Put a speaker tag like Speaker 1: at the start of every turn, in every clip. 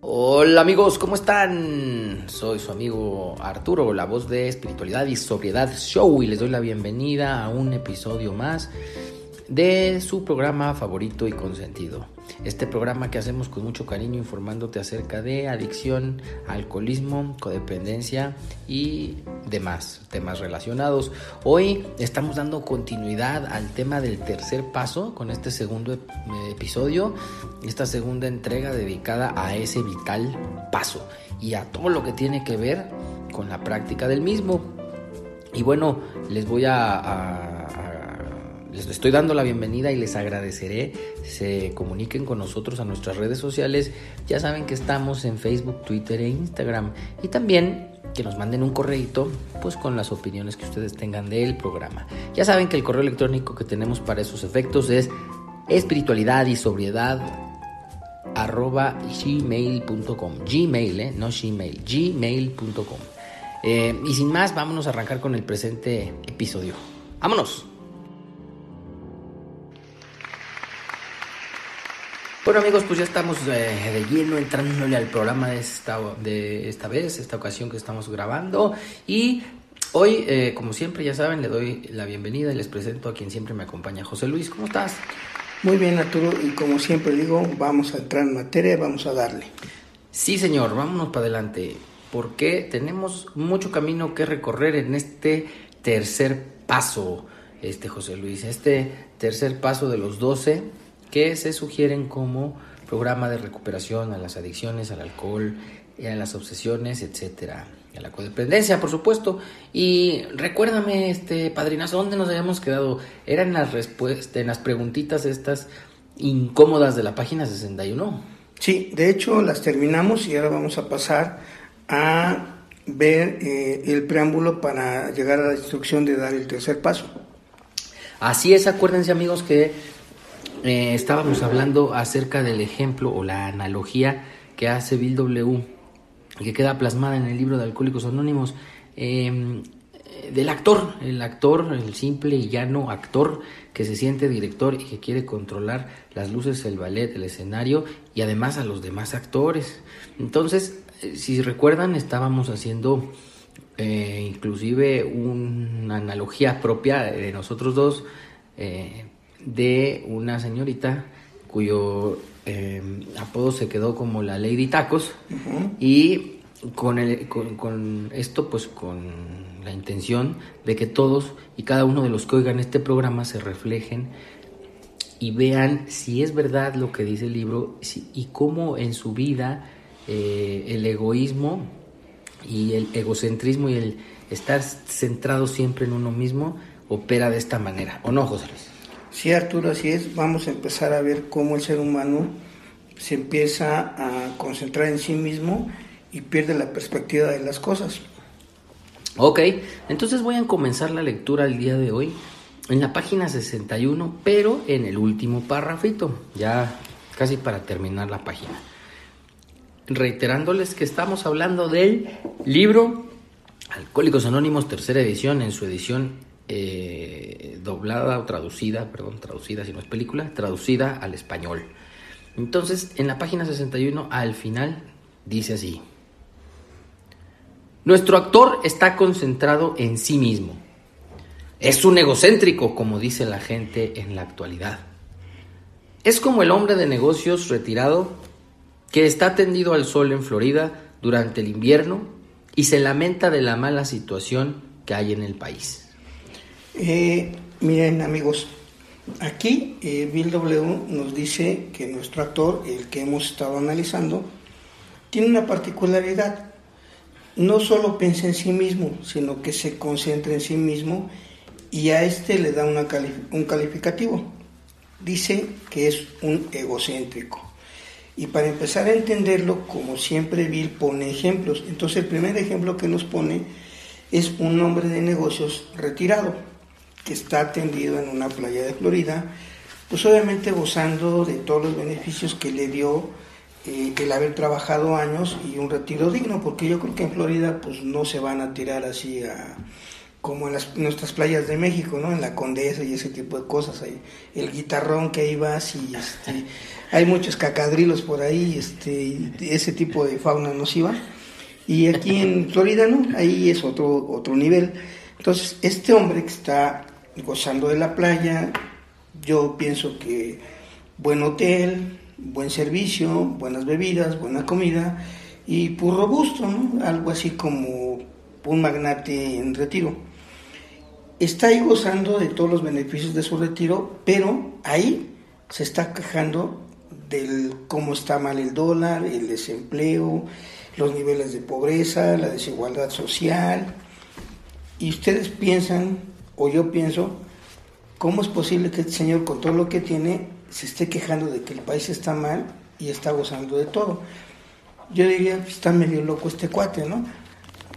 Speaker 1: Hola amigos, ¿cómo están? Soy su amigo Arturo, la voz de Espiritualidad y Sobriedad Show y les doy la bienvenida a un episodio más de su programa favorito y consentido. Este programa que hacemos con mucho cariño informándote acerca de adicción, alcoholismo, codependencia y demás temas relacionados. Hoy estamos dando continuidad al tema del tercer paso con este segundo episodio, esta segunda entrega dedicada a ese vital paso y a todo lo que tiene que ver con la práctica del mismo. Y bueno, les voy a, les estoy dando la bienvenida y les agradeceré se comuniquen con nosotros a nuestras redes sociales. Ya saben que estamos en Facebook, Twitter e Instagram. Y también que nos manden un correito pues con las opiniones que ustedes tengan del programa. Ya saben que el correo electrónico que tenemos para esos efectos es espiritualidad y sobriedad arroba gmail.com gmail, eh, no gmail, gmail.com eh, y sin más, vámonos a arrancar con el presente episodio. ¡Vámonos! Bueno amigos, pues ya estamos eh, de lleno entrándole al programa de esta, de esta vez, esta ocasión que estamos grabando. Y hoy, eh, como siempre, ya saben, le doy la bienvenida y les presento a quien siempre me acompaña, José Luis. ¿Cómo estás?
Speaker 2: Muy bien, Arturo, y como siempre digo, vamos a entrar en materia, vamos a darle.
Speaker 1: Sí, señor, vámonos para adelante, porque tenemos mucho camino que recorrer en este tercer paso, este José Luis, este tercer paso de los 12 que se sugieren como programa de recuperación a las adicciones, al alcohol, a las obsesiones, etcétera, a la codependencia, por supuesto. Y recuérdame, este padrinazo, ¿dónde nos habíamos quedado? Eran las respuestas, en las preguntitas estas incómodas de la página 61.
Speaker 2: Sí, de hecho las terminamos y ahora vamos a pasar a ver eh, el preámbulo para llegar a la instrucción de dar el tercer paso.
Speaker 1: Así es, acuérdense amigos que eh, estábamos hablando acerca del ejemplo o la analogía que hace Bill W. que queda plasmada en el libro de Alcohólicos Anónimos. Em, del actor, el actor, el simple y llano actor que se siente director y que quiere controlar las luces, el ballet, el escenario y además a los demás actores. Entonces, eh, si recuerdan, estábamos haciendo eh, inclusive una analogía propia de nosotros dos de una señorita cuyo eh, apodo se quedó como la Lady Tacos y con, el, con, esto pues con la intención de que todos y cada uno de los que oigan este programa se reflejen y vean si es verdad lo que dice el libro y cómo en su vida eh, el egoísmo y el egocentrismo y el estar centrado siempre en uno mismo opera de esta manera. ¿O no, José Luis?
Speaker 2: Sí, Arturo, así es. Vamos a empezar a ver cómo el ser humano se empieza a concentrar en sí mismo y pierde la perspectiva de las cosas.
Speaker 1: Ok, entonces voy a comenzar la lectura el día de hoy en la página 61, pero en el último párrafito, ya casi para terminar la página. Reiterándoles que estamos hablando del libro Alcohólicos Anónimos, tercera edición, en su edición eh, doblada o traducida, perdón, traducida si no es película, traducida al español. Entonces, en la página 61, al final, dice así. Nuestro actor está concentrado en sí mismo. Es un egocéntrico, como dice la gente en la actualidad. Es como el hombre de negocios retirado que está tendido al sol en Florida durante el invierno y se lamenta de la mala situación que hay en el país.
Speaker 2: Eh, miren amigos, aquí eh, Bill W nos dice que nuestro actor, el que hemos estado analizando, tiene una particularidad. No solo piensa en sí mismo, sino que se concentra en sí mismo y a este le da un calificativo. Dice que es un egocéntrico. Y para empezar a entenderlo, como siempre Bill pone ejemplos. Entonces el primer ejemplo que nos pone es un hombre de negocios retirado que está atendido en una playa de Florida, pues obviamente gozando de todos los beneficios que le dio eh, el haber trabajado años y un retiro digno, porque yo creo que en Florida pues no se van a tirar así a, como en las, nuestras playas de México, ¿no? En la Condesa y ese tipo de cosas, el guitarrón que ahí vas y este, hay muchos cacadrilos por ahí, este, ese tipo de fauna nociva. Y aquí en Florida no, ahí es otro, otro nivel. Entonces, este hombre que está gozando de la playa, yo pienso que buen hotel, buen servicio, buenas bebidas, buena comida y puro robusto, ¿no? Algo así como un magnate en retiro. Está ahí gozando de todos los beneficios de su retiro, pero ahí se está quejando del cómo está mal el dólar, el desempleo, los niveles de pobreza, la desigualdad social. Y ustedes piensan, o yo pienso, ¿cómo es posible que este señor con todo lo que tiene se esté quejando de que el país está mal y está gozando de todo? Yo diría, pues, está medio loco este cuate, ¿no?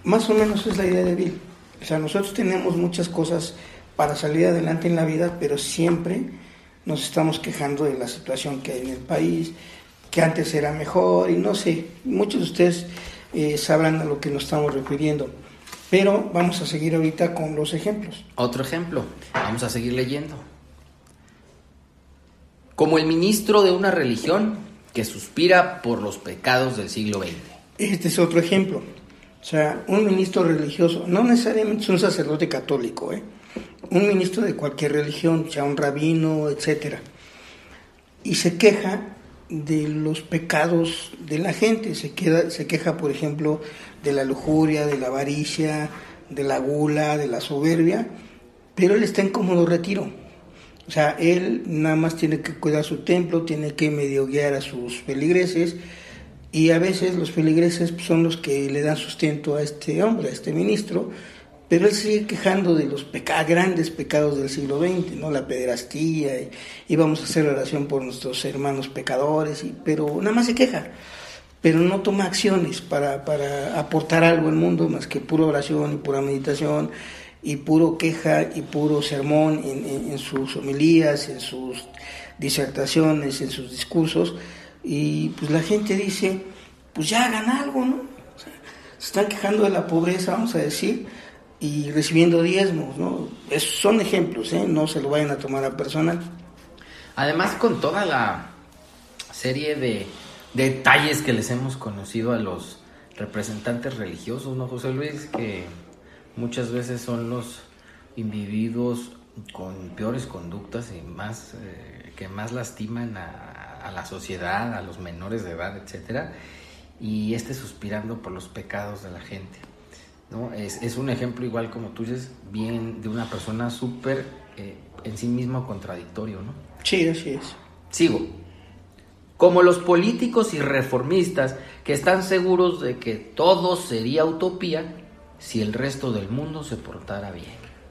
Speaker 2: Más o menos es la idea de Bill. O sea, nosotros tenemos muchas cosas para salir adelante en la vida, pero siempre nos estamos quejando de la situación que hay en el país, que antes era mejor y no sé, muchos de ustedes eh, sabrán a lo que nos estamos refiriendo. Pero vamos a seguir ahorita con los ejemplos.
Speaker 1: Otro ejemplo, vamos a seguir leyendo. Como el ministro de una religión que suspira por los pecados del siglo XX.
Speaker 2: Este es otro ejemplo. O sea, un ministro religioso, no necesariamente es un sacerdote católico, ¿eh? un ministro de cualquier religión, sea un rabino, etcétera, y se queja de los pecados de la gente, se, queda, se queja, por ejemplo, de la lujuria, de la avaricia, de la gula, de la soberbia, pero él está en cómodo retiro. O sea, él nada más tiene que cuidar su templo, tiene que medio guiar a sus feligreses, y a veces los feligreses son los que le dan sustento a este hombre, a este ministro, pero él sigue quejando de los grandes pecados del siglo XX, ¿no? La pederastía, y, vamos a hacer oración por nuestros hermanos pecadores, y, pero nada más se queja, pero no toma acciones para, para aportar algo al mundo más que pura oración y pura meditación y puro queja y puro sermón en, sus homilías, en sus disertaciones, en sus discursos, y pues la gente dice, pues ya hagan algo, ¿no? se están quejando de la pobreza, vamos a decir, y recibiendo diezmos, ¿no? son ejemplos, ¿eh? No se lo vayan a tomar a personal.
Speaker 1: Además, con toda la serie de detalles que les hemos conocido a los representantes religiosos, ¿no, José Luis? Que muchas veces son los individuos con peores conductas y más eh, que más lastiman a, a, la sociedad, a los menores de edad, etcétera, y este suspirando por los pecados de la gente. ¿no? Es, es un ejemplo igual como tú dices, bien de una persona súper eh, en sí mismo contradictorio, ¿no?
Speaker 2: Sí, así es.
Speaker 1: Sigo. Como los políticos y reformistas que están seguros de que todo sería utopía si el resto del mundo se portara bien.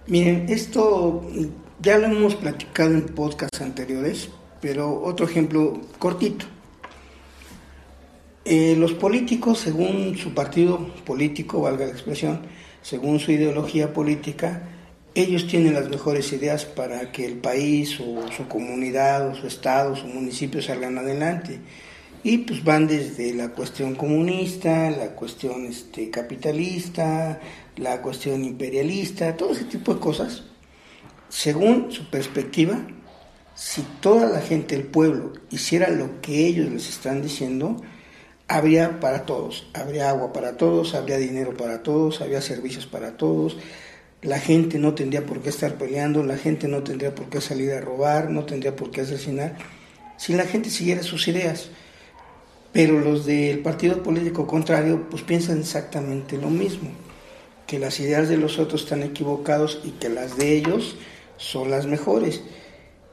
Speaker 2: Miren, esto ya lo hemos platicado en podcasts anteriores, pero otro ejemplo cortito. Eh, los políticos, según su partido político, valga la expresión, según su ideología política, ellos tienen las mejores ideas para que el país o su comunidad o su estado o su municipio salgan adelante. Y pues van desde la cuestión comunista, la cuestión este, capitalista, la cuestión imperialista, todo ese tipo de cosas. Según su perspectiva, si toda la gente, el pueblo, hiciera lo que ellos les están diciendo, habría para todos, habría agua para todos, habría dinero para todos, habría servicios para todos, la gente no tendría por qué estar peleando, la gente no tendría por qué salir a robar, no tendría por qué asesinar, si la gente siguiera sus ideas. Pero los del partido político contrario pues piensan exactamente lo mismo, que las ideas de los otros están equivocados y que las de ellos son las mejores.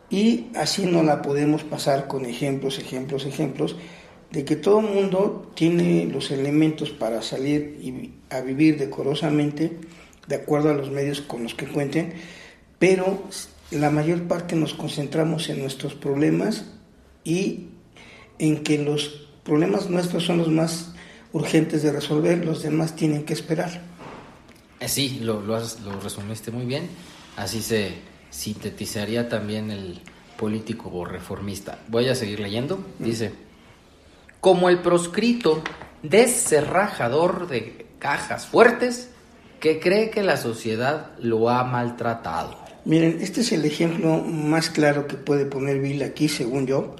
Speaker 2: Y así no la podemos pasar con ejemplos, ejemplos, ejemplos, de que todo mundo tiene los elementos para salir y a vivir decorosamente, de acuerdo a los medios con los que cuenten, pero la mayor parte nos concentramos en nuestros problemas y en que los problemas nuestros son los más urgentes de resolver, los demás tienen que esperar.
Speaker 1: Eh, sí, lo, lo, lo resumiste muy bien. Así se sintetizaría también el político reformista. Voy a seguir leyendo. Dice, como el proscrito descerrajador de cajas fuertes que cree que la sociedad lo ha maltratado.
Speaker 2: Miren, este es el ejemplo más claro que puede poner Bill aquí, según yo,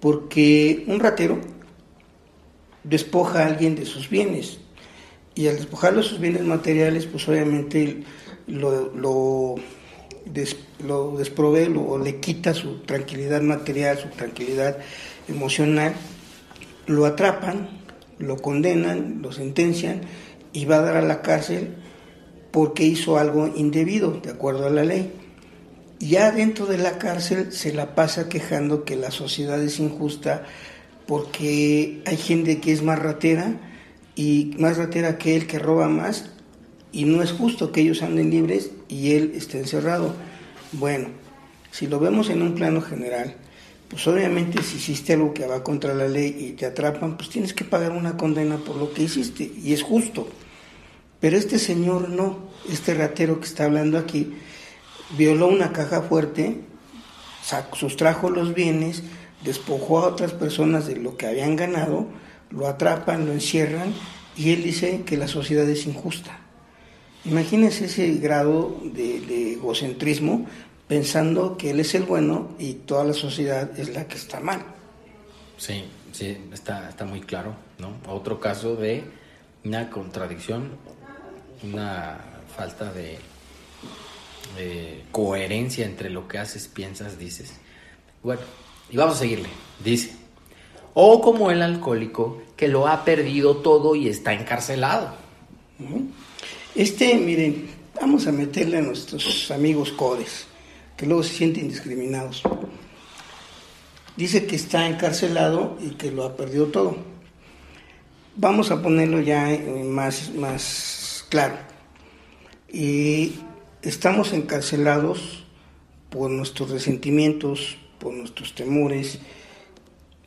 Speaker 2: porque un ratero despoja a alguien de sus bienes y al despojarlo de sus bienes materiales, pues obviamente lo, lo, lo desprove o le quita su tranquilidad material, su tranquilidad emocional, lo atrapan, lo condenan, lo sentencian y va a dar a la cárcel porque hizo algo indebido, de acuerdo a la ley. Ya dentro de la cárcel se la pasa quejando que la sociedad es injusta porque hay gente que es más ratera y más ratera que él que roba más y no es justo que ellos anden libres y él esté encerrado. Bueno, si lo vemos en un plano general, pues obviamente si hiciste algo que va contra la ley y te atrapan, pues tienes que pagar una condena por lo que hiciste y es justo. Pero este señor no, este ratero que está hablando aquí, violó una caja fuerte, sustrajo los bienes, despojó a otras personas de lo que habían ganado, lo atrapan, lo encierran y él dice que la sociedad es injusta. Imagínense ese grado de, egocentrismo pensando que él es el bueno y toda la sociedad es la que está mal.
Speaker 1: Sí, sí, está, está muy claro, ¿no? Otro caso de una contradicción, una falta de, de coherencia entre lo que haces, piensas, dices. Bueno, y vamos a seguirle. Dice, o como el alcohólico que lo ha perdido todo y está encarcelado.
Speaker 2: Este, miren, vamos a meterle a nuestros amigos codes, que luego se sienten discriminados. Dice que está encarcelado y que lo ha perdido todo. Vamos a ponerlo ya más, más claro. Y estamos encarcelados por nuestros resentimientos, por nuestros temores,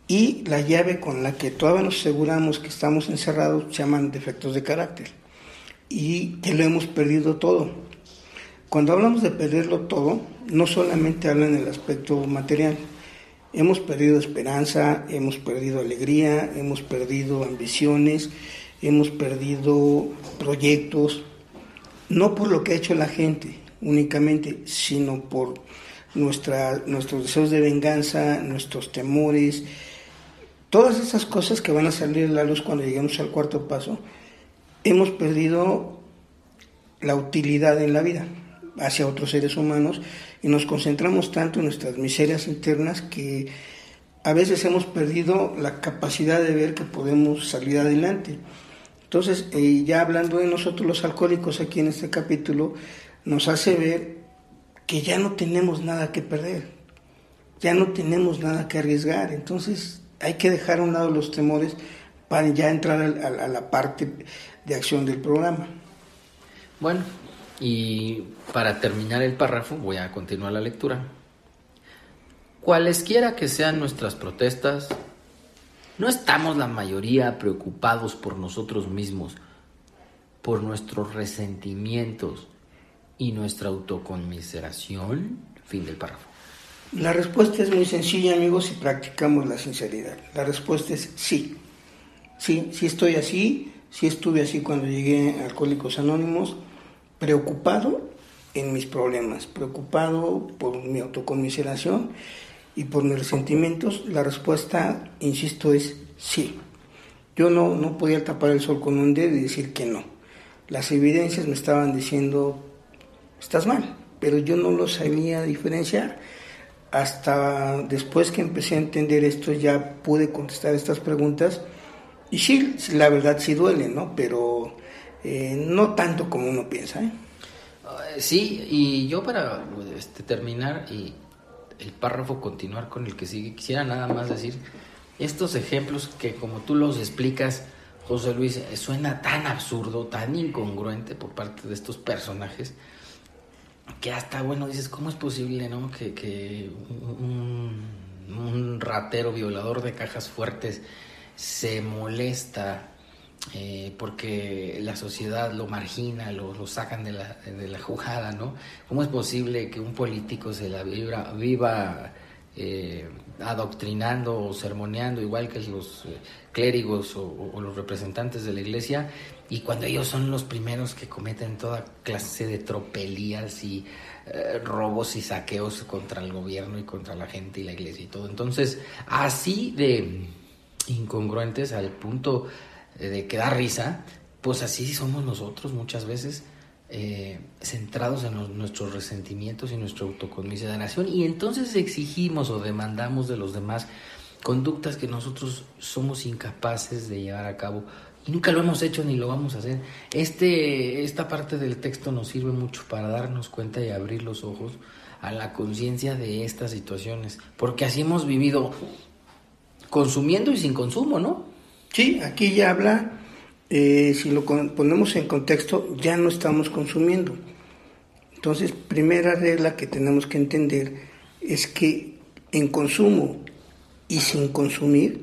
Speaker 2: y la llave con la que todavía nos aseguramos que estamos encerrados se llaman defectos de carácter y que lo hemos perdido todo. Cuando hablamos de perderlo todo, no solamente habla en el aspecto material, hemos perdido esperanza, hemos perdido alegría, hemos perdido ambiciones, hemos perdido proyectos, no por lo que ha hecho la gente únicamente, sino por nuestros deseos de venganza, nuestros temores, todas esas cosas que van a salir a la luz cuando lleguemos al cuarto paso, hemos perdido la utilidad en la vida hacia otros seres humanos y nos concentramos tanto en nuestras miserias internas que a veces hemos perdido la capacidad de ver que podemos salir adelante. Entonces, eh, ya hablando de nosotros los alcohólicos aquí en este capítulo, nos hace ver que ya no tenemos nada que perder, ya no tenemos nada que arriesgar. Entonces, hay que dejar a un lado los temores para ya entrar a, la parte de acción del programa.
Speaker 1: Bueno, y para terminar el párrafo, voy a continuar la lectura. Cualesquiera que sean nuestras protestas, no estamos la mayoría preocupados por nosotros mismos, por nuestros resentimientos y nuestra autoconmiseración. Fin del párrafo.
Speaker 2: La respuesta es muy sencilla, amigos, si practicamos la sinceridad. La respuesta es sí. Sí, sí estoy así, sí estuve así cuando llegué a Alcohólicos Anónimos, preocupado en mis problemas, preocupado por mi autoconmiseración y por mis resentimientos. La respuesta, insisto, es sí. Yo no, no podía tapar el sol con un dedo y decir que no. Las evidencias me estaban diciendo, estás mal, pero yo no lo sabía diferenciar hasta después que empecé a entender esto ya pude contestar estas preguntas y sí, la verdad sí duele, ¿no? Pero eh, no tanto como uno piensa, ¿eh?
Speaker 1: ¿eh? Sí, y yo para este, terminar y el párrafo continuar con el que sigue, quisiera nada más decir estos ejemplos que como tú los explicas, José Luis, suena tan absurdo, tan incongruente por parte de estos personajes, que hasta, bueno, dices, ¿cómo es posible, no? Que, un, ratero violador de cajas fuertes se molesta eh, porque la sociedad lo margina, lo, sacan de la, de la, jugada, ¿no? ¿Cómo es posible que un político se la viva eh, adoctrinando o sermoneando, igual que los eh, clérigos o, los representantes de la iglesia, y cuando ellos son los primeros que cometen toda clase de tropelías y robos y saqueos contra el gobierno y contra la gente y la iglesia y todo? Entonces, así de incongruentes al punto eh, de que da risa, pues así somos nosotros muchas veces, eh, centrados en nuestros resentimientos y nuestra autoconmiseración, y entonces exigimos o demandamos de los demás conductas que nosotros somos incapaces de llevar a cabo y nunca lo hemos hecho ni lo vamos a hacer. Este, esta parte del texto nos sirve mucho para darnos cuenta y abrir los ojos a la conciencia de estas situaciones, porque así hemos vivido consumiendo y sin consumo, ¿no?
Speaker 2: Sí, aquí ya habla, eh, si lo ponemos en contexto, ya no estamos consumiendo. Entonces, primera regla que tenemos que entender es que en consumo y sin consumir,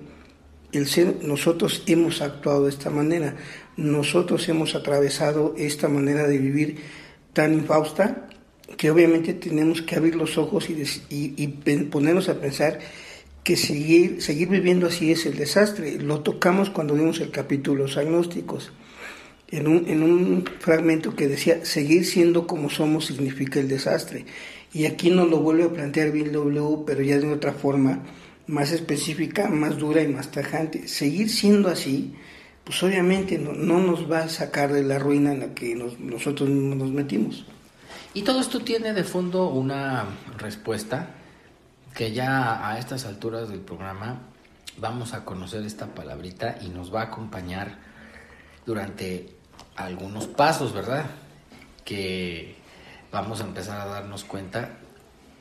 Speaker 2: nosotros hemos actuado de esta manera, nosotros hemos atravesado esta manera de vivir tan infausta que obviamente tenemos que abrir los ojos y ponernos a pensar que seguir, seguir viviendo así es el desastre. Lo tocamos cuando vimos el capítulo Los agnósticos, en un, en un fragmento que decía, seguir siendo como somos significa el desastre. Y aquí nos lo vuelve a plantear Bill W., pero ya de otra forma, más específica, más dura y más tajante. Seguir siendo así, pues obviamente no, no nos va a sacar de la ruina en la que nosotros mismos nos metimos.
Speaker 1: Y todo esto tiene de fondo una respuesta que ya a estas alturas del programa vamos a conocer esta palabrita y nos va a acompañar durante algunos pasos, ¿verdad? Que vamos a empezar a darnos cuenta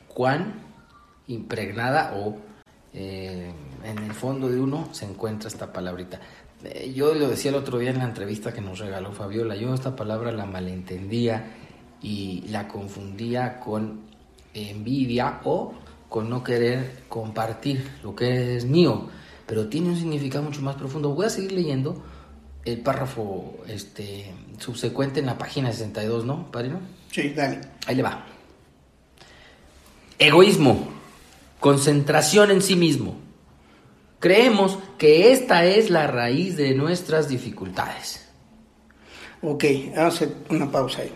Speaker 1: cuán impregnada o eh, en el fondo de uno se encuentra esta palabrita. Eh, yo lo decía el otro día en la entrevista que nos regaló Fabiola, yo esta palabra la malentendía y la confundía con envidia o con no querer compartir lo que es mío, pero tiene un significado mucho más profundo. Voy a seguir leyendo el párrafo este, subsecuente en la página 62, ¿no, Padrino?
Speaker 2: Sí, dale.
Speaker 1: Ahí le va. Egoísmo, concentración en sí mismo. Creemos que esta es la raíz de nuestras dificultades.
Speaker 2: Ok, vamos a hacer una pausa ahí.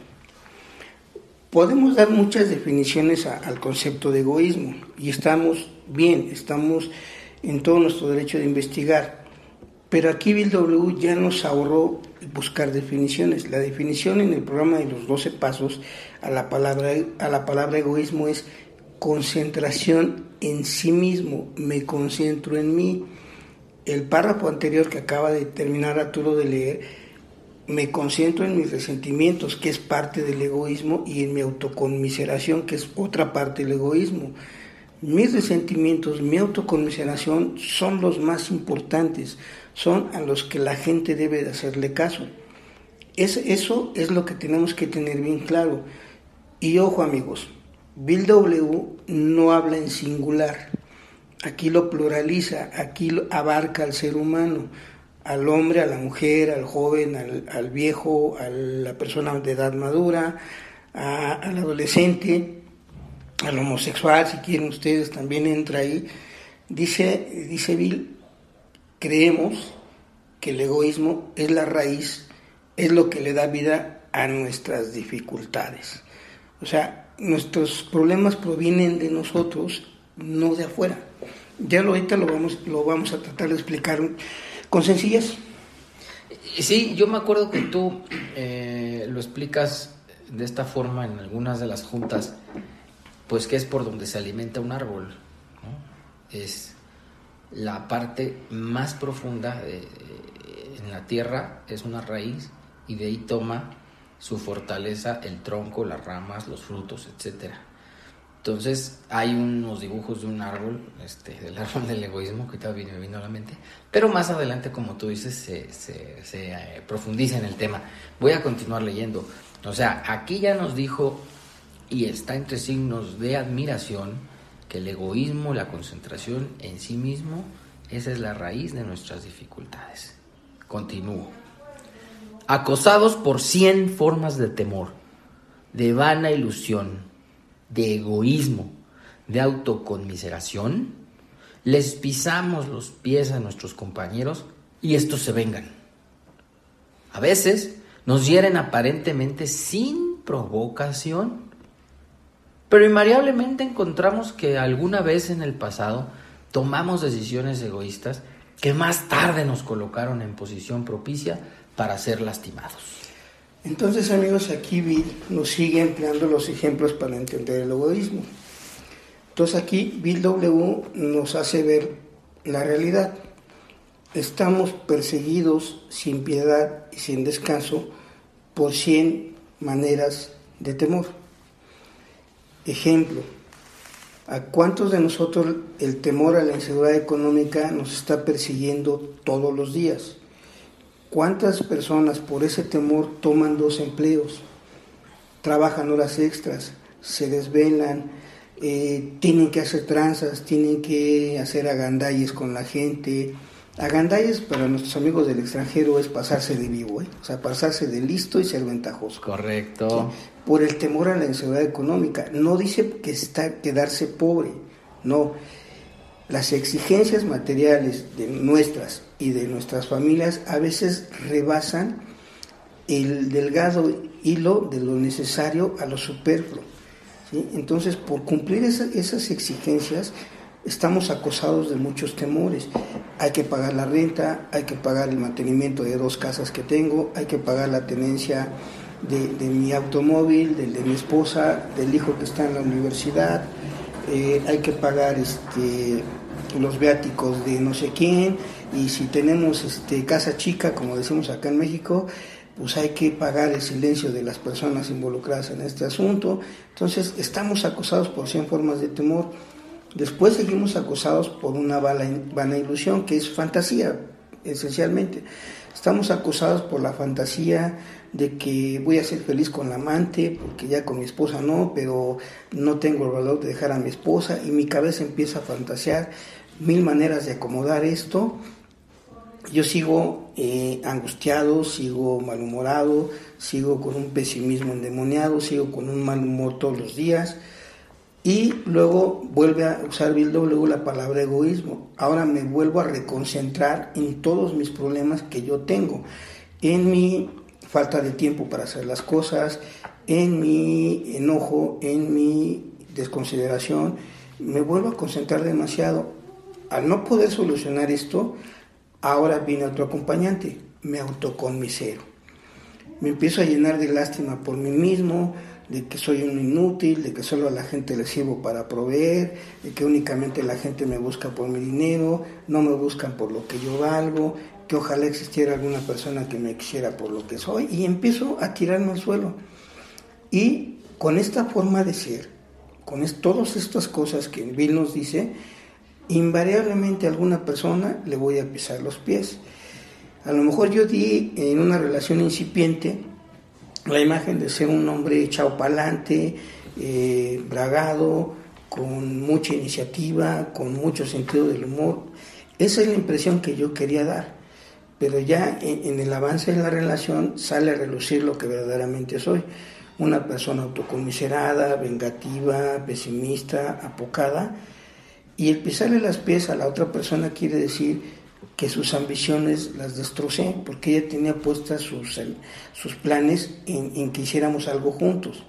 Speaker 2: Podemos dar muchas definiciones al concepto de egoísmo y estamos bien, estamos en todo nuestro derecho de investigar. Pero aquí Bill W ya nos ahorró buscar definiciones. La definición en el programa de los 12 pasos a la palabra, a la palabra egoísmo es concentración en sí mismo, me concentro en mí. El párrafo anterior que acaba de terminar Arturo de leer me concentro en mis resentimientos, que es parte del egoísmo, y en mi autoconmiseración, que es otra parte del egoísmo. Mis resentimientos, mi autoconmiseración son los más importantes, son a los que la gente debe de hacerle caso. Es, eso es lo que tenemos que tener bien claro. Y ojo amigos, Bill W no habla en singular, aquí lo pluraliza, aquí lo abarca al ser humano al hombre, a la mujer, al joven, al, viejo, a la persona de edad madura, al adolescente, al homosexual, si quieren ustedes, también entra ahí. Dice, dice Bill, creemos que el egoísmo es la raíz, es lo que le da vida a nuestras dificultades. O sea, nuestros problemas provienen de nosotros, no de afuera. Ya lo, ahorita lo vamos, lo vamos a tratar de explicar con sencillez.
Speaker 1: Sí, yo me acuerdo que tú eh, lo explicas de esta forma en algunas de las juntas, pues que es por donde se alimenta un árbol. Es la parte más profunda en la tierra, es una raíz y de ahí toma su fortaleza el tronco, las ramas, los frutos, etcétera. Entonces hay unos dibujos de un árbol, este, del árbol del egoísmo, que todavía me vino a la mente, pero más adelante, como tú dices, se, eh, profundiza en el tema. Voy a continuar leyendo. O sea, aquí ya nos dijo, y está entre signos de admiración, que el egoísmo, la concentración en sí mismo, esa es la raíz de nuestras dificultades. Continúo. acosados por 100 formas de temor, de vana ilusión, de egoísmo, de autoconmiseración, les pisamos los pies a nuestros compañeros y estos se vengan. A veces nos hieren aparentemente sin provocación, pero invariablemente encontramos que alguna vez en el pasado tomamos decisiones egoístas que más tarde nos colocaron en posición propicia para ser lastimados.
Speaker 2: Entonces amigos, aquí Bill nos sigue empleando los ejemplos para entender el egoísmo. Entonces aquí Bill W nos hace ver la realidad. Estamos perseguidos sin piedad y sin descanso por 100 maneras de temor. Ejemplo, ¿a cuántos de nosotros el temor a la inseguridad económica nos está persiguiendo todos los días? ¿Cuántas personas por ese temor toman dos empleos? Trabajan horas extras, se desvelan, eh, tienen que hacer tranzas, tienen que hacer agandalles con la gente. Agandalles para nuestros amigos del extranjero es pasarse de vivo, ¿eh? o sea, pasarse de listo y ser ventajoso.
Speaker 1: Correcto.
Speaker 2: Por el temor a la inseguridad económica. No dice que está quedarse pobre, no. Las exigencias materiales de nuestras y de nuestras familias a veces rebasan el delgado hilo de lo necesario a lo superfluo. Entonces, por cumplir esas exigencias, estamos acosados de muchos temores. Hay que pagar la renta, hay que pagar el mantenimiento de dos casas que tengo, hay que pagar la tenencia de, mi automóvil, del de mi esposa, del hijo que está en la universidad, eh, hay que pagar este, los viáticos de no sé quién, y si tenemos este, casa chica, como decimos acá en México, pues hay que pagar el silencio de las personas involucradas en este asunto. Entonces, estamos acosados por 100 formas de temor. Después seguimos acosados por una vana ilusión, que es fantasía, esencialmente. Estamos acosados por la fantasía de que voy a ser feliz con la amante, porque ya con mi esposa no, pero no tengo el valor de dejar a mi esposa y mi cabeza empieza a fantasear mil maneras de acomodar esto yo sigo eh, angustiado, sigo malhumorado, sigo con un pesimismo endemoniado, sigo con un mal humor todos los días. Y luego vuelve a usar Bill W la palabra egoísmo. Ahora me vuelvo a reconcentrar en todos mis problemas que yo tengo, en mi falta de tiempo para hacer las cosas, en mi enojo, en mi desconsideración. Me vuelvo a concentrar demasiado. Al no poder solucionar esto, Ahora viene otro acompañante, me autoconmisero. Me empiezo a llenar de lástima por mí mismo, de que soy un inútil, de que solo a la gente le sirvo para proveer, de que únicamente la gente me busca por mi dinero, no me buscan por lo que yo valgo, que ojalá existiera alguna persona que me quisiera por lo que soy, y empiezo a tirarme al suelo. Y con esta forma de ser, con todas estas cosas que Bill nos dice, invariablemente a alguna persona le voy a pisar los pies. A lo mejor yo di en una relación incipiente la imagen de ser un hombre echado para adelante, eh, bragado, con mucha iniciativa, con mucho sentido del humor. Esa es la impresión que yo quería dar. Pero ya en, el avance de la relación sale a relucir lo que verdaderamente soy. Una persona autocomiserada, vengativa, pesimista, apocada, y el pisarle las pies a la otra persona quiere decir que sus ambiciones las destrocé, porque ella tenía puestas sus, sus planes en, que hiciéramos algo juntos.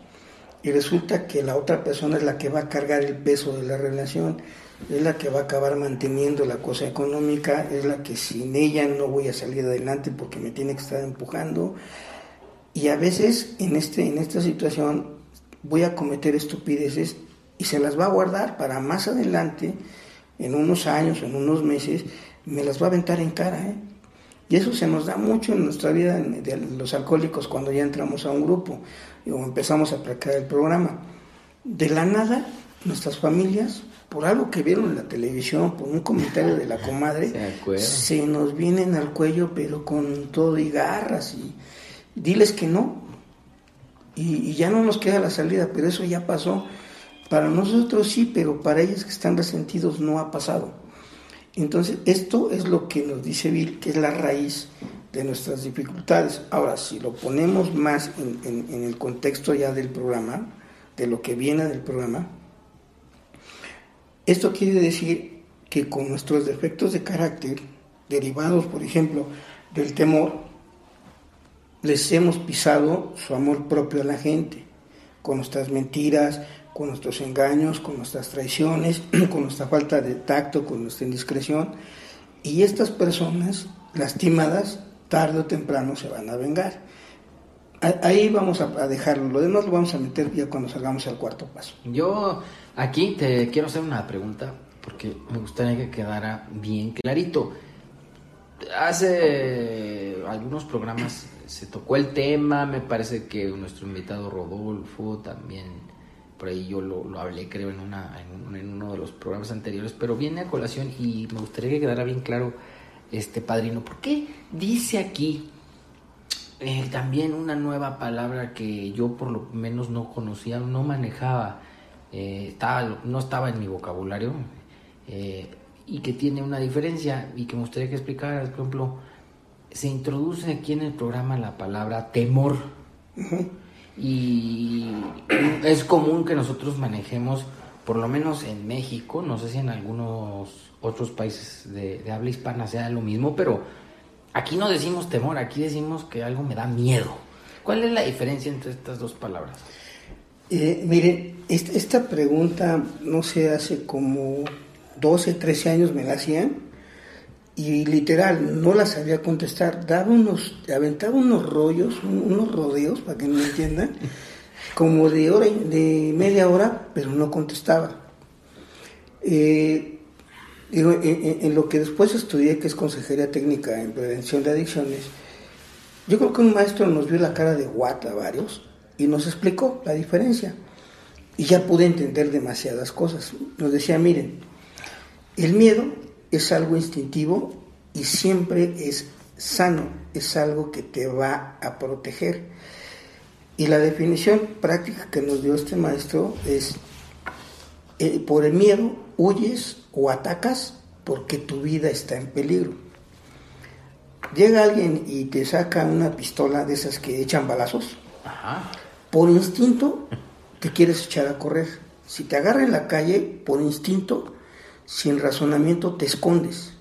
Speaker 2: Y resulta que la otra persona es la que va a cargar el peso de la relación, es la que va a acabar manteniendo la cosa económica, es la que sin ella no voy a salir adelante porque me tiene que estar empujando. Y a veces en, este, en esta situación voy a cometer estupideces y se las va a guardar para más adelante, en unos años, en unos meses, me las va a aventar en cara. ¿eh? Y eso se nos da mucho en nuestra vida de los alcohólicos cuando ya entramos a un grupo o empezamos a practicar el programa. De la nada, nuestras familias, por algo que vieron en la televisión, por un comentario de la comadre, se, nos vienen al cuello, pero con todo y garras. Y diles que no. y ya no nos queda la salida, pero eso ya pasó. Para nosotros sí, pero para ellos que están resentidos no ha pasado. Entonces, esto es lo que nos dice Bill, que es la raíz de nuestras dificultades. Ahora, si lo ponemos más en, en el contexto ya del programa, de lo que viene del programa, esto quiere decir que con nuestros defectos de carácter, derivados, por ejemplo, del temor, les hemos pisado su amor propio a la gente, con nuestras mentiras, con nuestros engaños, con nuestras traiciones, con nuestra falta de tacto, con nuestra indiscreción. Y estas personas lastimadas, tarde o temprano, se van a vengar. Ahí vamos a dejarlo, lo demás lo vamos a meter ya cuando salgamos al cuarto paso.
Speaker 1: Yo aquí te quiero hacer una pregunta, porque me gustaría que quedara bien clarito. Hace algunos programas se tocó el tema, me parece que nuestro invitado Rodolfo también, por ahí yo lo, hablé creo en, una, en, uno de los programas anteriores, pero viene a colación y me gustaría que quedara bien claro, este padrino, ¿por qué dice aquí eh, también una nueva palabra que yo por lo menos no conocía, no manejaba, eh, estaba, no estaba en mi vocabulario eh, y que tiene una diferencia y que me gustaría que explicaras, por ejemplo, se introduce aquí en el programa la palabra temor. Y es común que nosotros manejemos, por lo menos en México, no sé si en algunos otros países de, habla hispana sea lo mismo, pero aquí no decimos temor, aquí decimos que algo me da miedo. ¿Cuál es la diferencia entre estas dos palabras?
Speaker 2: Eh, miren, esta, pregunta, no sé, hace como 12, 13 años me la hacían y literal no la sabía contestar, daba unos, aventaba unos rollos, unos rodeos, para que me entiendan, como de hora, de media hora, pero no contestaba. Eh, en, lo que después estudié, que es Consejería Técnica en Prevención de Adicciones, yo creo que un maestro nos vio la cara de guata varios y nos explicó la diferencia. Y ya pude entender demasiadas cosas. Nos decía, miren, el miedo es algo instintivo y siempre es sano, es algo que te va a proteger. Y la definición práctica que nos dio este maestro es, eh, por el miedo huyes o atacas porque tu vida está en peligro. Llega alguien y te saca una pistola de esas que echan balazos. Por instinto te quieres echar a correr. Si te agarra en la calle, por instinto sin razonamiento te escondes,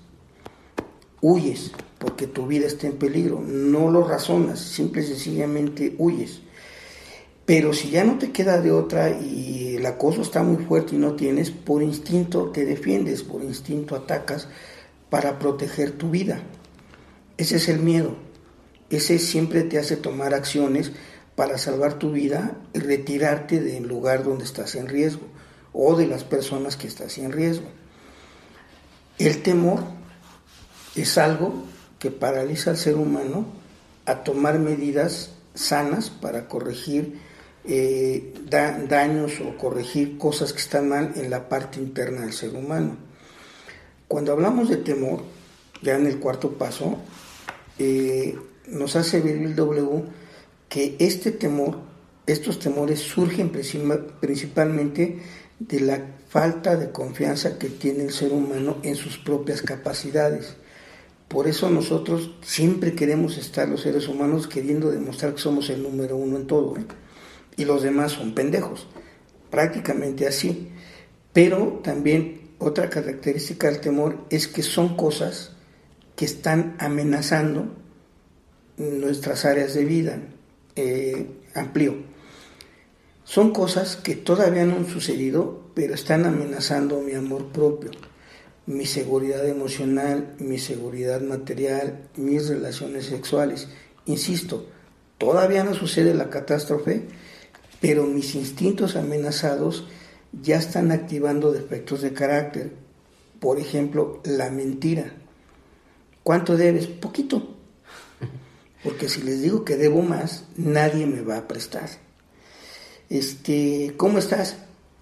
Speaker 2: huyes, porque tu vida está en peligro, no lo razonas, simple y sencillamente huyes. Pero si ya no te queda de otra y el acoso está muy fuerte y no tienes, por instinto te defiendes, por instinto atacas para proteger tu vida. Ese es el miedo. Ese siempre te hace tomar acciones para salvar tu vida y retirarte del lugar donde estás en riesgo o de las personas que estás en riesgo. El temor es algo que paraliza al ser humano a tomar medidas sanas para corregir eh, daños o corregir cosas que están mal en la parte interna del ser humano. Cuando hablamos de temor, ya en el cuarto paso, eh, nos hace ver el W que este temor, estos temores surgen principalmente de la falta de confianza que tiene el ser humano en sus propias capacidades. Por eso nosotros siempre queremos estar los seres humanos queriendo demostrar que somos el número uno en todo. ¿eh? Y los demás son pendejos. Prácticamente así. Pero también otra característica del temor es que son cosas que están amenazando nuestras áreas de vida. Eh, amplio. Son cosas que todavía no han sucedido, pero están amenazando mi amor propio, mi seguridad emocional, mi seguridad material, mis relaciones sexuales. Insisto, todavía no sucede la catástrofe, pero mis instintos amenazados ya están activando defectos de carácter. Por ejemplo, la mentira. ¿Cuánto debes? Poquito. Porque si les digo que debo más, nadie me va a prestar. Este, ¿cómo estás?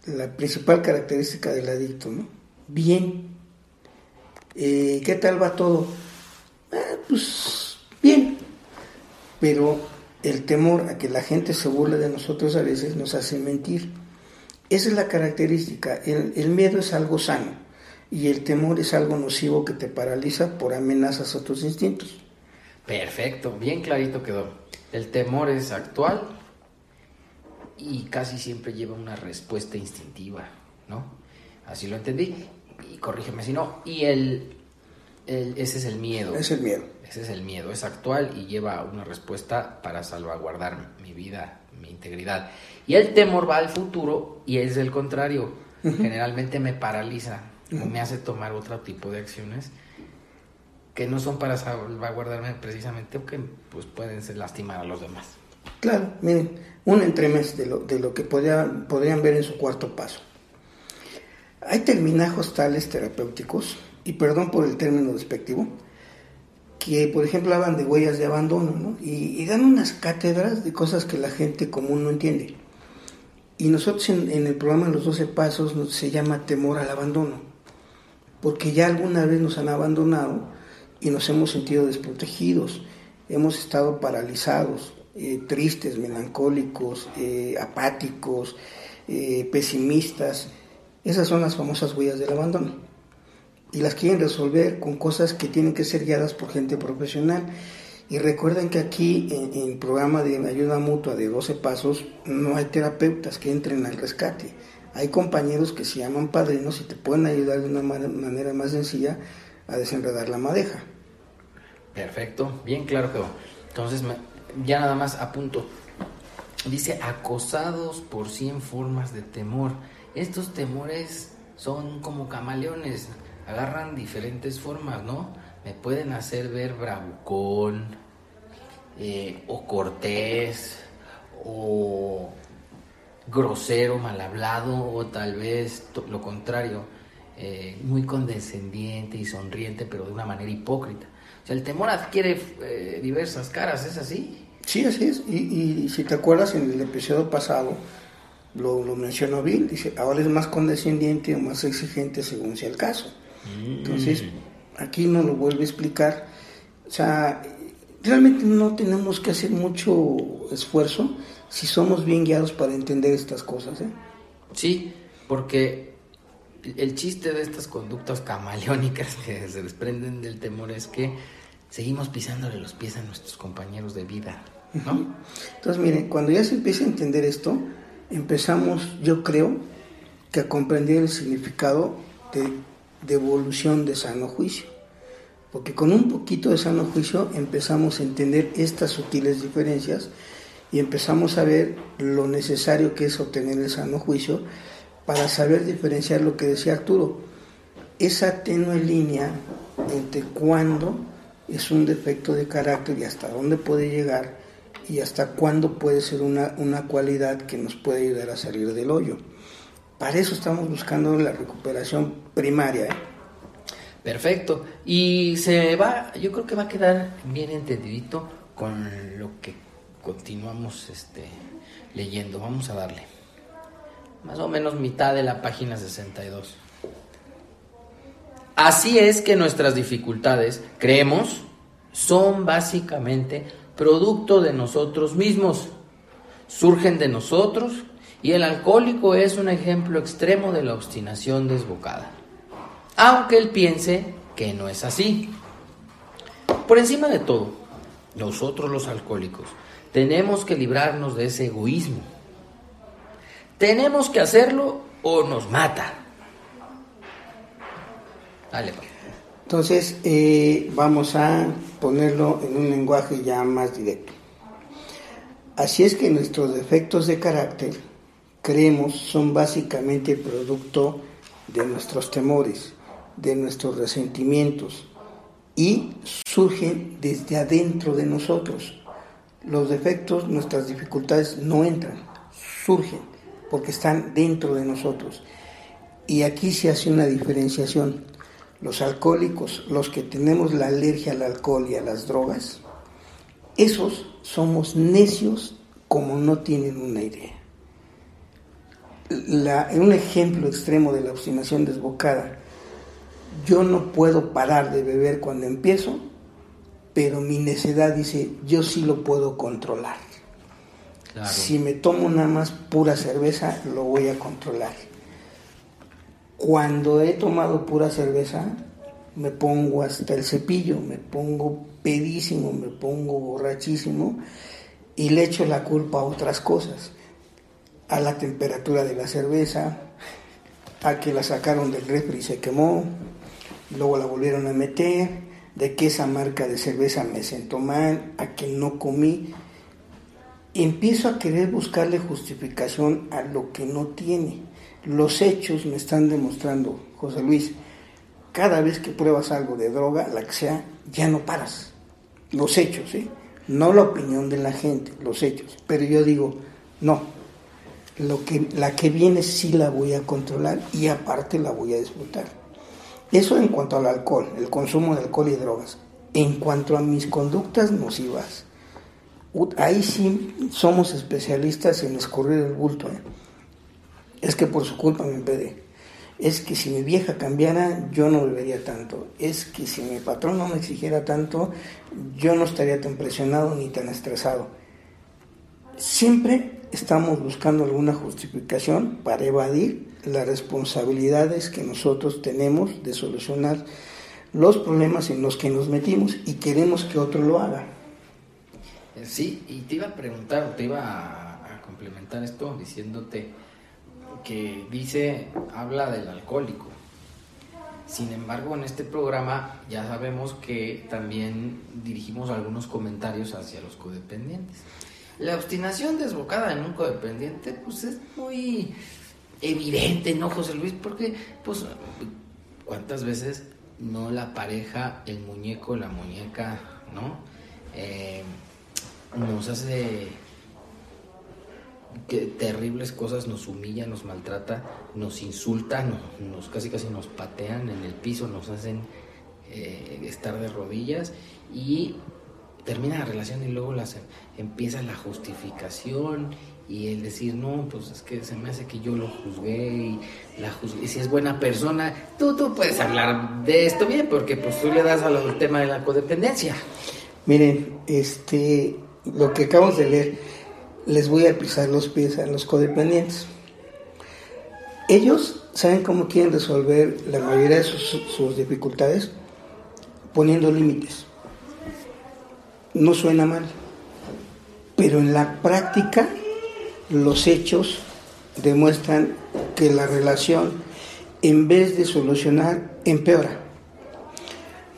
Speaker 2: la principal característica del adicto, ¿no? Bien. Eh, ¿Qué tal va todo? Eh, pues bien. Pero el temor a que la gente se burle de nosotros a veces nos hace mentir. Esa es la característica. El, el miedo es algo sano y el temor es algo nocivo que te paraliza por amenazas a tus instintos.
Speaker 1: Perfecto, bien clarito quedó. El temor es actual y casi siempre lleva una respuesta instintiva, ¿no? Así lo entendí. Y corrígeme si no. Y el, el ese es el miedo.
Speaker 2: Es el miedo.
Speaker 1: Ese es el miedo. Es actual y lleva una respuesta para salvaguardar mi vida, mi integridad. Y el temor va al futuro y es el contrario. Generalmente me paraliza o me hace tomar otro tipo de acciones que no son para salvaguardarme precisamente o que pues, pueden ser lastimar a los demás.
Speaker 2: Claro, miren, un entremés de lo, de lo que podrían ver en su cuarto paso. Hay terminajos tales terapéuticos, y perdón por el término despectivo, que por ejemplo hablan de huellas de abandono, ¿no? y, dan unas cátedras de cosas que la gente común no entiende. Y nosotros en, en el programa Los 12 Pasos se llama temor al abandono, porque ya alguna vez nos han abandonado y nos hemos sentido desprotegidos, hemos estado paralizados, eh, tristes, melancólicos, eh, apáticos, eh, pesimistas. Esas son las famosas huellas del abandono. Y las quieren resolver con cosas que tienen que ser guiadas por gente profesional. Y recuerden que aquí en, el programa de ayuda mutua de 12 pasos no hay terapeutas que entren al rescate. Hay compañeros que se llaman padrinos y te pueden ayudar de una manera más sencilla a desenredar la madeja.
Speaker 1: Perfecto, bien claro quedó. Entonces, ya nada más apunto. Dice, acosados por cien formas de temor. Estos temores son como camaleones, agarran diferentes formas, ¿no? Me pueden hacer ver bravucón, eh, o cortés, o grosero, mal hablado, o tal vez lo contrario, eh, muy condescendiente y sonriente, pero de una manera hipócrita. O sea, el temor adquiere eh, diversas caras, ¿es así?
Speaker 2: Sí, así es. Y, si te acuerdas, en el episodio pasado lo, mencionó Bill, dice, ahora es más condescendiente o más exigente según sea el caso. Mm. Entonces, aquí nos lo vuelve a explicar. O sea, realmente no tenemos que hacer mucho esfuerzo si somos bien guiados para entender estas cosas. ¿eh?
Speaker 1: Sí, porque el chiste de estas conductas camaleónicas que se desprenden del temor es que seguimos pisándole los pies a nuestros compañeros de vida, ¿no?
Speaker 2: Entonces, mire, cuando ya se empieza a entender esto, empezamos, yo creo, que a comprender el significado de devolución de sano juicio. Porque con un poquito de sano juicio empezamos a entender estas sutiles diferencias y empezamos a ver lo necesario que es obtener el sano juicio para saber diferenciar lo que decía Arturo, esa tenue línea entre cuándo es un defecto de carácter y hasta dónde puede llegar y hasta cuándo puede ser una, una cualidad que nos puede ayudar a salir del hoyo. Para eso estamos buscando la recuperación primaria. ¿eh?
Speaker 1: Perfecto. Y se va, yo creo que va a quedar bien entendidito con lo que continuamos este, leyendo. Vamos a darle más o menos mitad de la página 62. Así es que nuestras dificultades, creemos, son básicamente producto de nosotros mismos, surgen de nosotros y el alcohólico es un ejemplo extremo de la obstinación desbocada, aunque él piense que no es así. Por encima de todo, nosotros los alcohólicos tenemos que librarnos de ese egoísmo tenemos que hacerlo o nos mata. Dale. Pues.
Speaker 2: Entonces, eh, vamos a ponerlo en un lenguaje ya más directo. Así es que nuestros defectos de carácter, creemos, son básicamente producto de nuestros temores, de nuestros resentimientos y surgen desde adentro de nosotros. Los defectos, nuestras dificultades no entran, surgen porque están dentro de nosotros. Y aquí se hace una diferenciación. Los alcohólicos, los que tenemos la alergia al alcohol y a las drogas, esos somos necios como no tienen una idea. un ejemplo extremo de la obstinación desbocada, yo no puedo parar de beber cuando empiezo, pero mi necedad dice, yo sí lo puedo controlar. Si me tomo nada más pura cerveza, lo voy a controlar. Cuando he tomado pura cerveza, me pongo hasta el cepillo, me pongo pedísimo, me pongo borrachísimo y le echo la culpa a otras cosas, a la temperatura de la cerveza, a que la sacaron del refri y se quemó, luego la volvieron a meter, de que esa marca de cerveza me sentó mal, a que no comí. Empiezo a querer buscarle justificación a lo que no tiene. Los hechos me están demostrando, José Luis, cada vez que pruebas algo de droga, la que sea, ya no paras. Los hechos, ¿eh? No la opinión de la gente, los hechos. Pero yo digo, no, lo que, la que viene sí la voy a controlar y aparte la voy a disfrutar. Eso en cuanto al alcohol, el consumo de alcohol y drogas. En cuanto a mis conductas nocivas, ahí sí somos especialistas en escurrir el bulto. ¿eh? Es que por su culpa me empedé. Es que si mi vieja cambiara, yo no bebería tanto. Es que si mi patrón no me exigiera tanto, yo no estaría tan presionado ni tan estresado. Siempre estamos buscando alguna justificación para evadir las responsabilidades que nosotros tenemos de solucionar los problemas en los que nos metimos y queremos que otro lo haga.
Speaker 1: Sí, y te iba a preguntar, te iba a, complementar esto diciéndote que dice, habla del alcohólico. Sin embargo, en este programa ya sabemos que también dirigimos algunos comentarios hacia los codependientes. La obstinación desbocada en un codependiente, pues es muy evidente, ¿no, José Luis? Porque, pues, ¿cuántas veces no la pareja, el muñeco, la muñeca, ¿no? Eh, nos hace que terribles cosas, nos humilla, nos maltrata, nos insulta, nos, casi casi nos patean en el piso, nos hacen eh, estar de rodillas y termina la relación y luego las, empieza la justificación y el decir, no, pues es que se me hace que yo lo juzgué y, la juzgué, si es buena persona, tú, tú puedes hablar de esto bien porque pues tú le das al tema de la codependencia.
Speaker 2: Miren, este, lo que acabamos de leer, les voy a pisar los pies a los codependientes. Ellos saben cómo quieren resolver la mayoría de sus dificultades poniendo límites no suena mal, pero en la práctica los hechos demuestran que la relación, en vez de solucionar, empeora.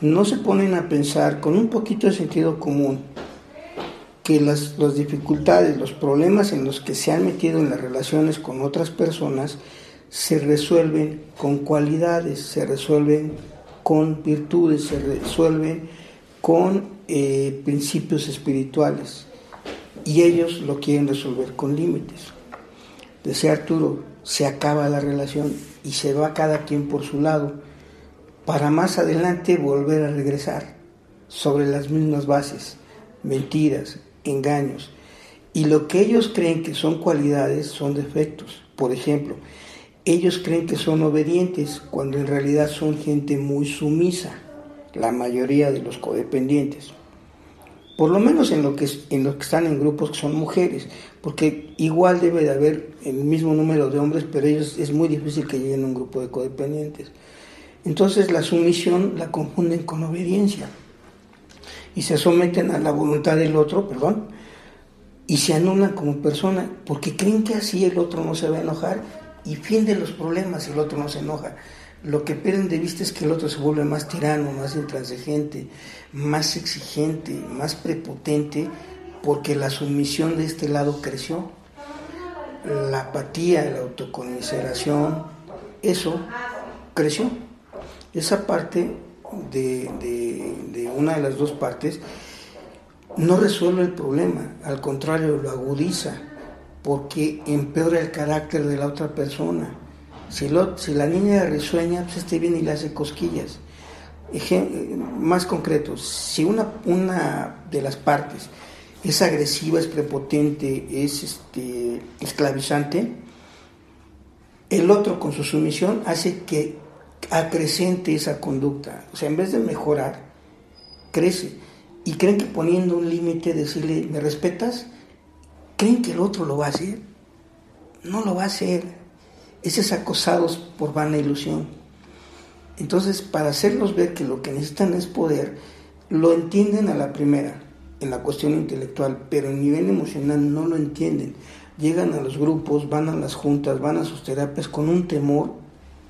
Speaker 2: No se ponen a pensar con un poquito de sentido común que las, dificultades, los problemas en los que se han metido en las relaciones con otras personas se resuelven con cualidades, se resuelven con virtudes, se resuelven con eh, principios espirituales y ellos lo quieren resolver con límites. Decía Arturo, se acaba la relación y se va cada quien por su lado para más adelante volver a regresar sobre las mismas bases, mentiras, engaños. Y lo que ellos creen que son cualidades son defectos. Por ejemplo, ellos creen que son obedientes cuando en realidad son gente muy sumisa, la mayoría de los codependientes por lo menos en lo que en los que están en grupos que son mujeres, porque igual debe de haber el mismo número de hombres, pero ellos es muy difícil que lleguen a un grupo de codependientes. Entonces la sumisión la confunden con obediencia y se someten a la voluntad del otro, perdón, y se anulan como persona porque creen que así el otro no se va a enojar y fin de los problemas el otro no se enoja lo que pierden de vista es que el otro se vuelve más tirano, más intransigente, más exigente, más prepotente, porque la sumisión de este lado creció. La apatía, la autoconmiseración, eso creció. Esa parte de, de una de las dos partes no resuelve el problema, al contrario, lo agudiza, porque empeora el carácter de la otra persona si, la niña risueña, pues este viene y le hace cosquillas. más concreto, si una, una de las partes es agresiva, es prepotente, es este, esclavizante, el otro con su sumisión hace que acrecente esa conducta. O sea, en vez de mejorar, crece. Y creen que poniendo un límite, decirle, ¿me respetas? ¿Creen que el otro lo va a hacer? No lo va a hacer es acosados por vana ilusión. Entonces, para hacerlos ver que lo que necesitan es poder, lo entienden a la primera, en la cuestión intelectual, pero a nivel emocional no lo entienden. Llegan a los grupos, van a las juntas, van a sus terapias con un temor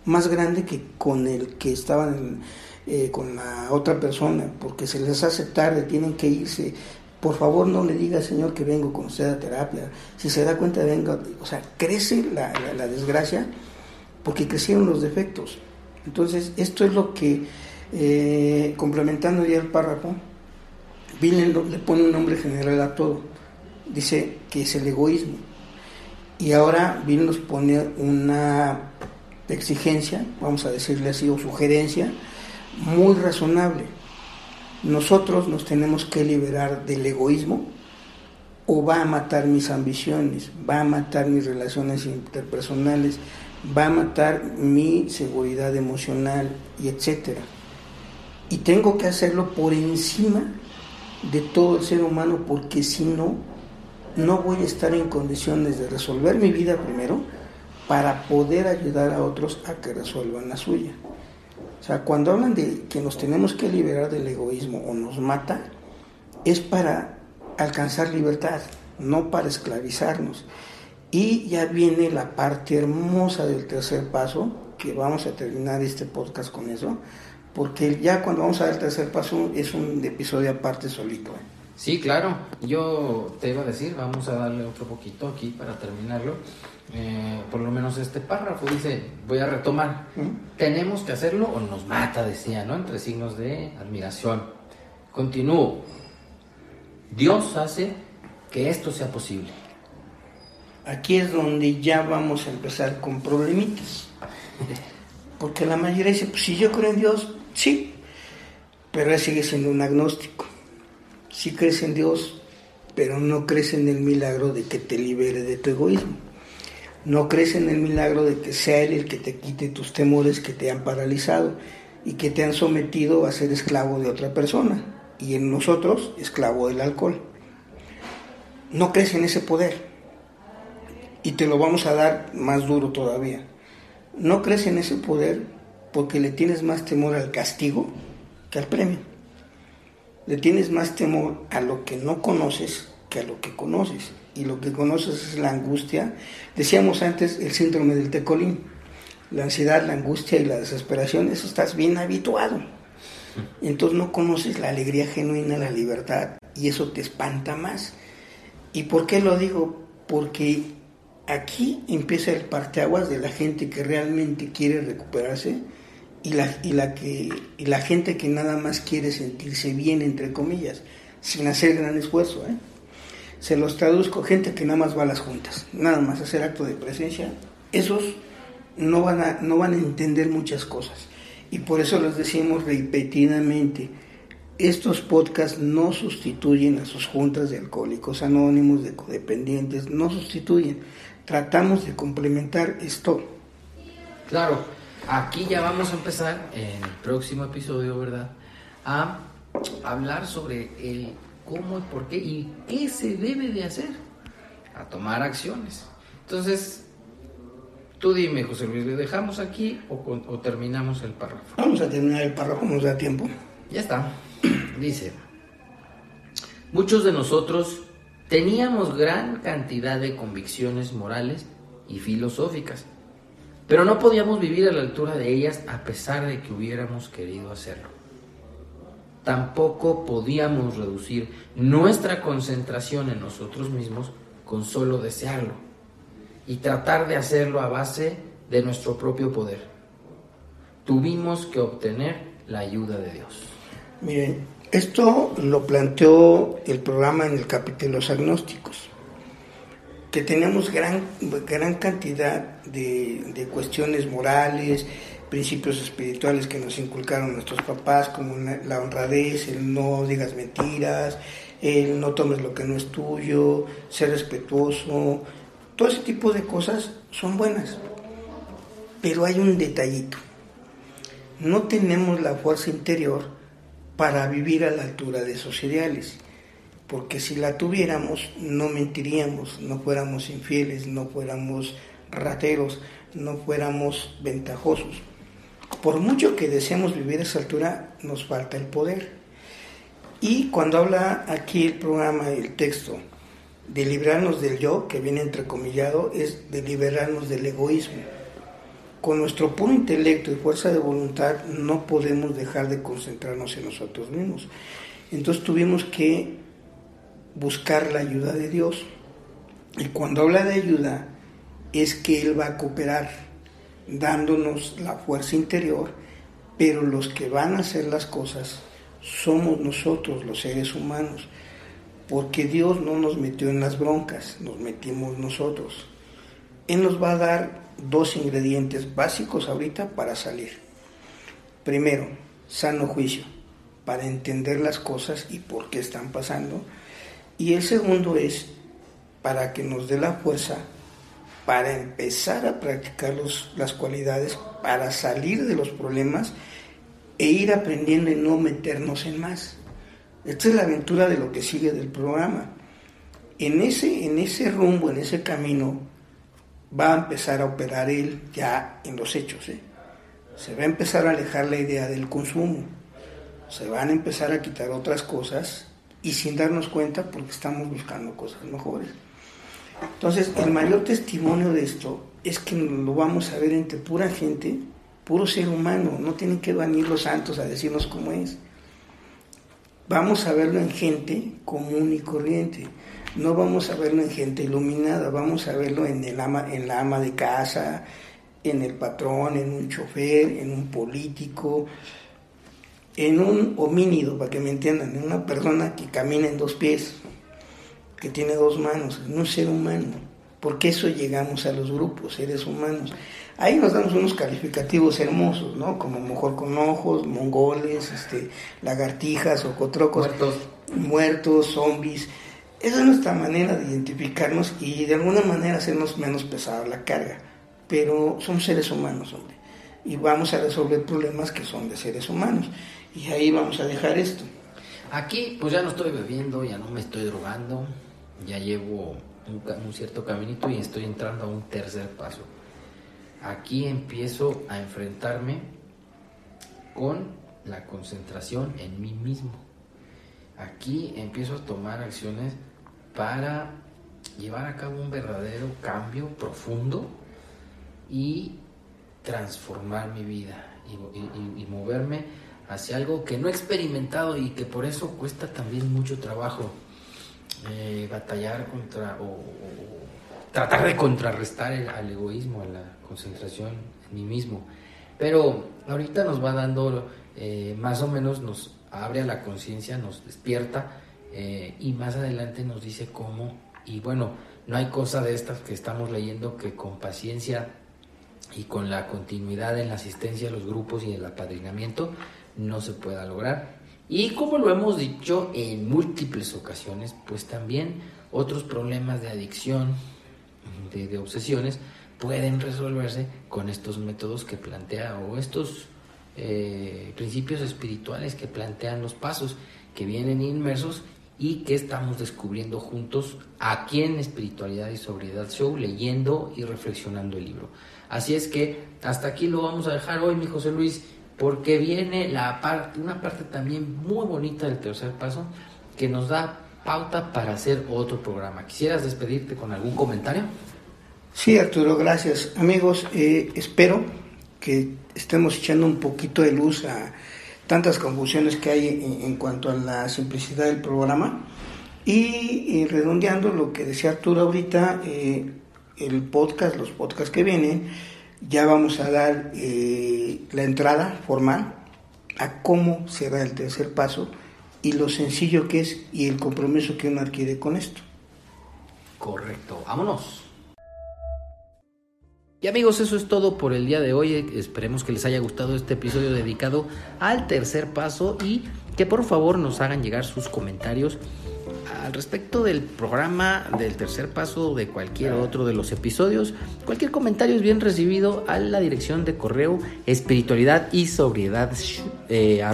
Speaker 2: más grande que con el que estaban eh, con la otra persona, porque se les hace tarde, tienen que irse. Por favor, no le diga, Señor, que vengo con usted a terapia. Si se da cuenta, venga. O sea, crece la, la desgracia porque crecieron los defectos. Entonces, esto es lo que, eh, complementando ya el párrafo, Bill le pone un nombre general a todo. Dice que es el egoísmo. Y ahora Bill nos pone una exigencia, vamos a decirle así, o sugerencia, muy razonable. Nosotros nos tenemos que liberar del egoísmo o va a matar mis ambiciones, va a matar mis relaciones interpersonales, va a matar mi seguridad emocional y etcétera. Y tengo que hacerlo por encima de todo el ser humano porque si no, no voy a estar en condiciones de resolver mi vida primero para poder ayudar a otros a que resuelvan la suya. O sea, cuando hablan de que nos tenemos que liberar del egoísmo o nos mata, es para alcanzar libertad, no para esclavizarnos. Y ya viene la parte hermosa del tercer paso, que vamos a terminar este podcast con eso, porque ya cuando vamos a dar el tercer paso es un episodio aparte solito. ¿eh?
Speaker 1: Sí, claro. Yo te iba a decir, vamos a darle otro poquito aquí para terminarlo. Eh, por lo menos este párrafo dice, voy a retomar, tenemos que hacerlo o nos mata, decía, ¿no? Entre signos de admiración. Continúo. Dios hace que esto sea posible
Speaker 2: aquí es donde ya vamos a empezar con problemitas. Porque la mayoría dice, pues si yo creo en Dios, sí, pero él sigue siendo un agnóstico. Sí crees en Dios, pero no crees en el milagro de que te libere de tu egoísmo. No crees en el milagro de que sea Él el que te quite tus temores que te han paralizado y que te han sometido a ser esclavo de otra persona. Y en nosotros, esclavo del alcohol. No crees en ese poder y te lo vamos a dar más duro todavía. No crees en ese poder porque le tienes más temor al castigo que al premio. Le tienes más temor a lo que no conoces que a lo que conoces. Y lo que conoces es la angustia. Decíamos antes el síndrome del tecolín. La ansiedad, la angustia y la desesperación, eso estás bien habituado. Entonces no conoces la alegría genuina, la libertad, y eso te espanta más. ¿Y por qué lo digo? Porque aquí empieza el parteaguas de la gente que realmente quiere recuperarse y la, y la, que, y la gente que nada más quiere sentirse bien, entre comillas, sin hacer gran esfuerzo. ¿eh? Se los traduzco, gente que nada más va a las juntas, nada más hacer acto de presencia, esos no van a, no van a entender muchas cosas. Y por eso les decimos repetidamente, estos podcasts no sustituyen a sus juntas de alcohólicos anónimos, de codependientes, no sustituyen tratamos de complementar esto.
Speaker 1: Claro, aquí ya vamos a empezar en el próximo episodio, ¿verdad? A hablar sobre el cómo, por qué y qué se debe de hacer, a tomar acciones. Entonces, tú dime, José Luis, ¿le dejamos aquí o, o terminamos el párrafo?
Speaker 2: Vamos a terminar el párrafo, nos da tiempo.
Speaker 1: Ya está. Dice, muchos de nosotros Teníamos gran cantidad de convicciones morales y filosóficas, pero no podíamos vivir a la altura de ellas a pesar de que hubiéramos querido hacerlo. Tampoco podíamos reducir nuestra concentración en nosotros mismos con solo desearlo y tratar de hacerlo a base de nuestro propio poder. Tuvimos que obtener la ayuda de Dios.
Speaker 2: Miren, esto lo planteó el programa en el capítulo Los Agnósticos, que tenemos gran, gran cantidad de, cuestiones morales, principios espirituales que nos inculcaron nuestros papás, como la honradez, el no digas mentiras, el no tomes lo que no es tuyo, ser respetuoso, todo ese tipo de cosas son buenas. Pero hay un detallito. No tenemos la fuerza interior para vivir a la altura de esos ideales. Porque si la tuviéramos, no mentiríamos, no fuéramos infieles, no fuéramos rateros, no fuéramos ventajosos. Por mucho que deseemos vivir a esa altura, nos falta el poder. Y cuando habla aquí el programa, el texto, de librarnos del yo, que viene entrecomillado, es de liberarnos del egoísmo. Con nuestro puro intelecto y fuerza de voluntad no podemos dejar de concentrarnos en nosotros mismos. Entonces tuvimos que buscar la ayuda de Dios. Y cuando habla de ayuda, es que Él va a cooperar, dándonos la fuerza interior, pero los que van a hacer las cosas somos nosotros, los seres humanos porque Dios no nos metió en las broncas, nos metimos nosotros. Él nos va a dar dos ingredientes básicos ahorita para salir. Primero, sano juicio, para entender las cosas y por qué están pasando. Y el segundo es para que nos dé la fuerza para empezar a practicar las cualidades, para salir de los problemas e ir aprendiendo y no meternos en más. Esta es la aventura de lo que sigue del programa. En ese, en ese rumbo, en ese camino, va a empezar a operar él ya en los hechos. ¿eh? Se va a empezar a alejar la idea del consumo. Se van a empezar a quitar otras cosas y sin darnos cuenta porque estamos buscando cosas mejores. Entonces, el mayor testimonio de esto es que lo vamos a ver entre pura gente, puro ser humano. No tienen que venir los santos a decirnos cómo es vamos a verlo en gente común y corriente. No vamos a verlo en gente iluminada, vamos a verlo en, el ama, en la ama de casa, en el patrón, en un chofer, en un político, en un homínido, para que me entiendan, en una persona que camina en dos pies, que tiene dos manos, en un ser humano. Porque eso llegamos a los grupos, seres humanos. Ahí nos damos unos calificativos hermosos, ¿no? Como mejor con ojos, mongoles, este, lagartijas, ocotrocos, muertos. muertos, zombies. Esa es nuestra manera de identificarnos y de alguna manera hacernos menos pesada la carga. Pero somos seres humanos, hombre. Y vamos a resolver problemas que son de seres humanos. Y ahí vamos a dejar esto.
Speaker 1: Aquí, pues ya no estoy bebiendo, ya no me estoy drogando, ya llevo un, cierto caminito y estoy entrando a un tercer paso aquí empiezo a enfrentarme con la concentración en mí mismo. Aquí empiezo a tomar acciones para llevar a cabo un verdadero cambio profundo y transformar mi vida y, moverme hacia algo que no he experimentado y que por eso cuesta también mucho trabajo eh, batallar contra o, tratar de contrarrestar el, al egoísmo, a la concentración en mí mismo. Pero ahorita nos va dando, eh, más o menos nos abre a la conciencia, nos despierta eh, y más adelante nos dice cómo. Y bueno, no hay cosa de estas que estamos leyendo que con paciencia y con la continuidad en la asistencia a los grupos y el apadrinamiento no se pueda lograr. Y como lo hemos dicho en múltiples ocasiones, pues también otros problemas de adicción, de, obsesiones pueden resolverse con estos métodos que plantea o estos eh, principios espirituales que plantean los pasos que vienen inmersos y que estamos descubriendo juntos aquí en Espiritualidad y Sobriedad Show, leyendo y reflexionando el libro. Así es que hasta aquí lo vamos a dejar hoy, mi José Luis, porque viene la parte, una parte también muy bonita del tercer paso que nos da pauta para hacer otro programa. ¿Quisieras despedirte con algún comentario?
Speaker 2: Sí, Arturo, gracias. Amigos, eh, espero que estemos echando un poquito de luz a tantas confusiones que hay en, cuanto a la simplicidad del programa. Y, redondeando lo que decía Arturo ahorita, eh, el podcast, los podcasts que vienen, ya vamos a dar eh, la entrada formal a cómo se da el tercer paso y lo sencillo que es y el compromiso que uno adquiere con esto.
Speaker 1: Correcto, vámonos. Y amigos, eso es todo por el día de hoy. Esperemos que les haya gustado este episodio dedicado al tercer paso y que por favor nos hagan llegar sus comentarios al respecto del programa del tercer paso de cualquier otro de los episodios. Cualquier comentario es bien recibido a la dirección de correo espiritualidad y sobriedad eh,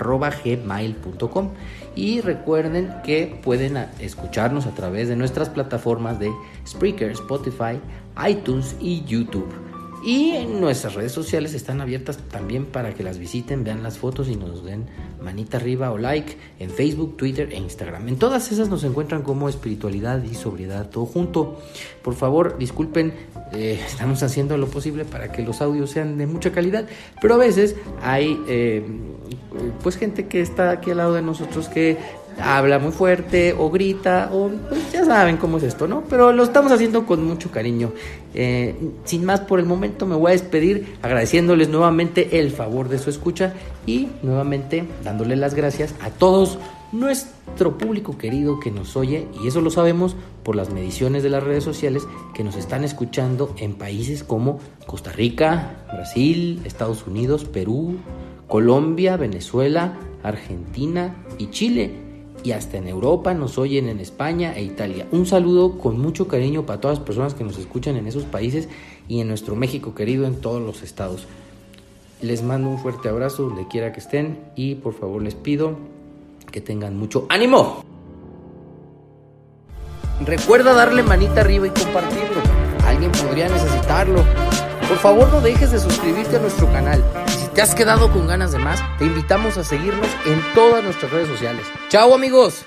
Speaker 1: gmail.com. Y recuerden que pueden escucharnos a través de nuestras plataformas de Spreaker, Spotify, iTunes y YouTube. Y nuestras redes sociales están abiertas también para que las visiten, vean las fotos y nos den manita arriba o like en Facebook, Twitter e Instagram. En todas esas nos encuentran como espiritualidad y sobriedad todo junto. Por favor, disculpen, eh, estamos haciendo lo posible para que los audios sean de mucha calidad, pero a veces hay eh, pues gente que está aquí al lado de nosotros que habla muy fuerte o grita o pues ya saben cómo es esto, ¿no? Pero lo estamos haciendo con mucho cariño. Eh, sin más por el momento me voy a despedir agradeciéndoles nuevamente el favor de su escucha y nuevamente dándole las gracias a todos nuestro público querido que nos oye y eso lo sabemos por las mediciones de las redes sociales que nos están escuchando en países como Costa Rica, Brasil, Estados Unidos, Perú, Colombia, Venezuela, Argentina y Chile y hasta en Europa nos oyen en España e Italia. Un saludo con mucho cariño para todas las personas que nos escuchan en esos países y en nuestro México querido en todos los estados. Les mando un fuerte abrazo donde quiera que estén y por favor les pido que tengan mucho ánimo. Recuerda darle manita arriba y compartirlo. Alguien podría necesitarlo. Por favor no dejes de suscribirte a nuestro canal ¿Te has quedado con ganas de más? Te invitamos a seguirnos en todas nuestras redes sociales. ¡Chao amigos!